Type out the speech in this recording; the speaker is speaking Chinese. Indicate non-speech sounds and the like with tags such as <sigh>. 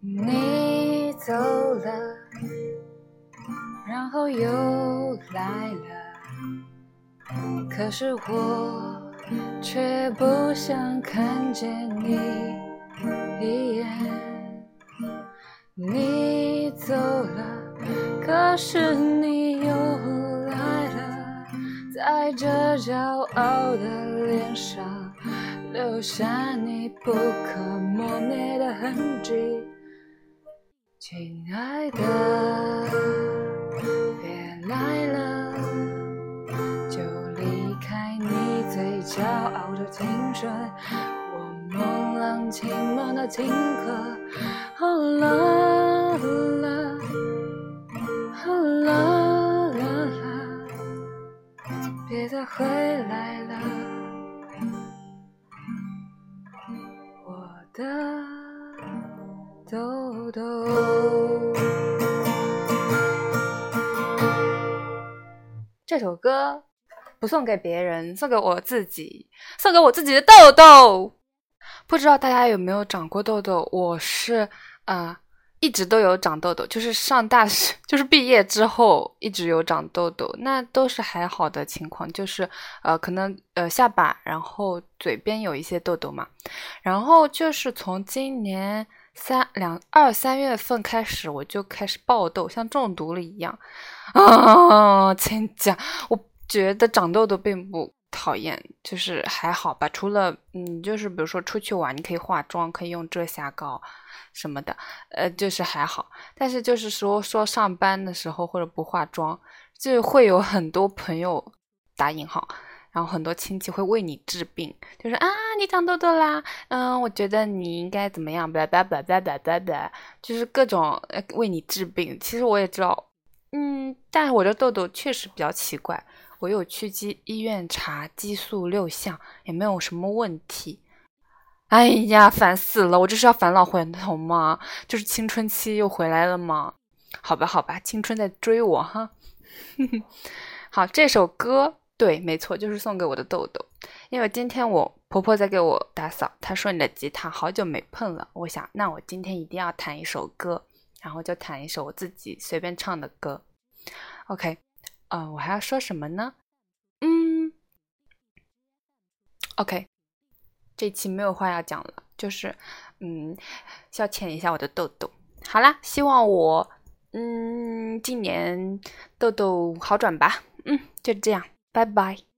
你走了，然后又来了，可是我却不想看见你一眼。你走了，可是你，在这骄傲的脸上留下你不可磨灭的痕迹。亲爱的，别来了，就离开你最骄傲的青春，我梦浪轻梦的情歌。别再回来了，我的豆豆。这首歌不送给别人，送给我自己，送给我自己的豆豆。不知道大家有没有长过痘痘？我是啊、一直都有长痘痘，就是上大学，<laughs> 就是毕业之后一直有长痘痘，那都是还好的情况，就是呃，可能呃下巴，然后嘴边有一些痘痘嘛，然后就是从今年三两二三月份开始，我就开始爆痘，像中毒了一样 <laughs> 啊！<laughs> 亲家，我觉得长痘痘并不讨厌，就是还好吧。除了嗯，就是比如说出去玩，你可以化妆，可以用遮瑕膏什么的，呃，就是还好。但是就是说说上班的时候或者不化妆，就会有很多朋友打引号。然后很多亲戚会为你治病，就是啊，你长痘痘啦，嗯，我觉得你应该怎么样，叭叭叭叭叭叭叭，就是各种为你治病。其实我也知道，嗯，但是我的痘痘确实比较奇怪，我有去医医院查激素六项，也没有什么问题。哎呀，烦死了！我这是要返老还童吗？就是青春期又回来了吗？好吧，好吧，青春在追我哈。<laughs> 好，这首歌对，没错，就是送给我的豆豆。因为今天我婆婆在给我打扫，她说你的吉他好久没碰了，我想那我今天一定要弹一首歌，然后就弹一首我自己随便唱的歌。OK，呃，我还要说什么呢？嗯，OK，这期没有话要讲了，就是嗯，消遣一下我的痘痘。好啦，希望我嗯今年痘痘好转吧。嗯，就这样，拜拜。